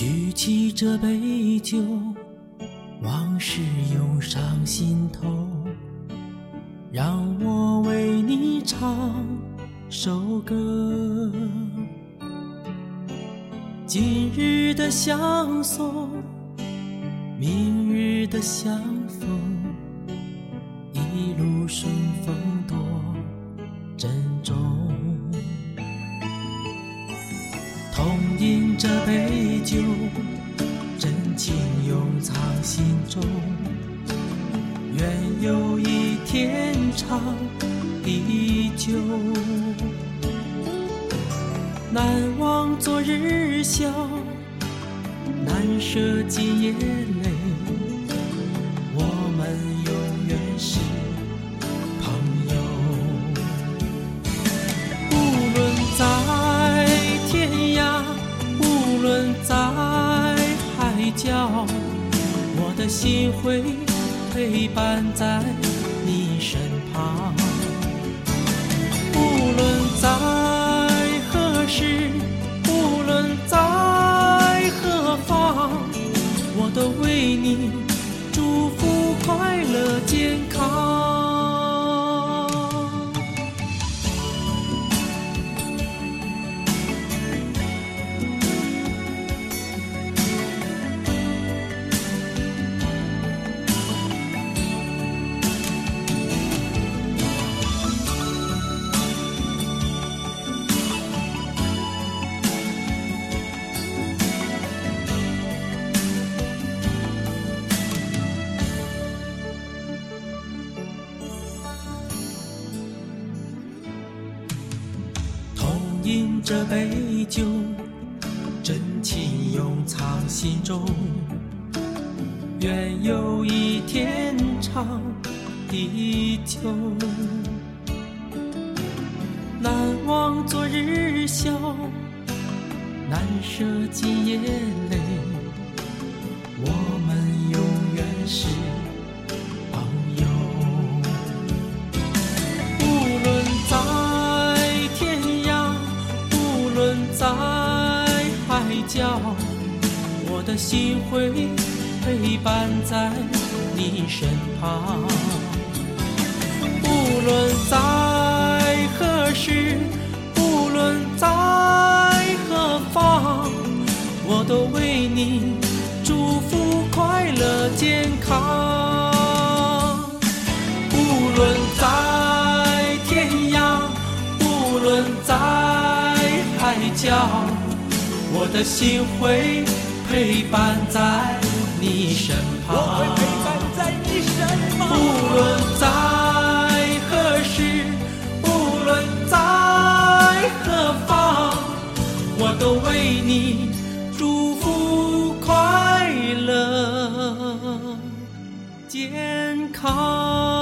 举起这杯酒，往事涌上心头，让我为你唱首歌。今日的相送，明日的相逢，一路顺风多珍这杯酒，真情永藏心中。愿友谊天长地久。难忘昨日笑，难舍今夜的心会陪伴在你身旁。无论在何时，无论在何方，我都为你祝福快乐健康。饮这杯酒，真情永藏心中。愿友谊天长地久。难忘昨日笑，难舍今夜泪。我的心会陪伴在你身旁。无论在何时，无论在何方，我都为你祝福快乐健康。无论在天涯，无论在海角，我的心会陪伴在你身我会。陪伴在你身旁。无论在何时，无论在何方，我都为你祝福快乐健康。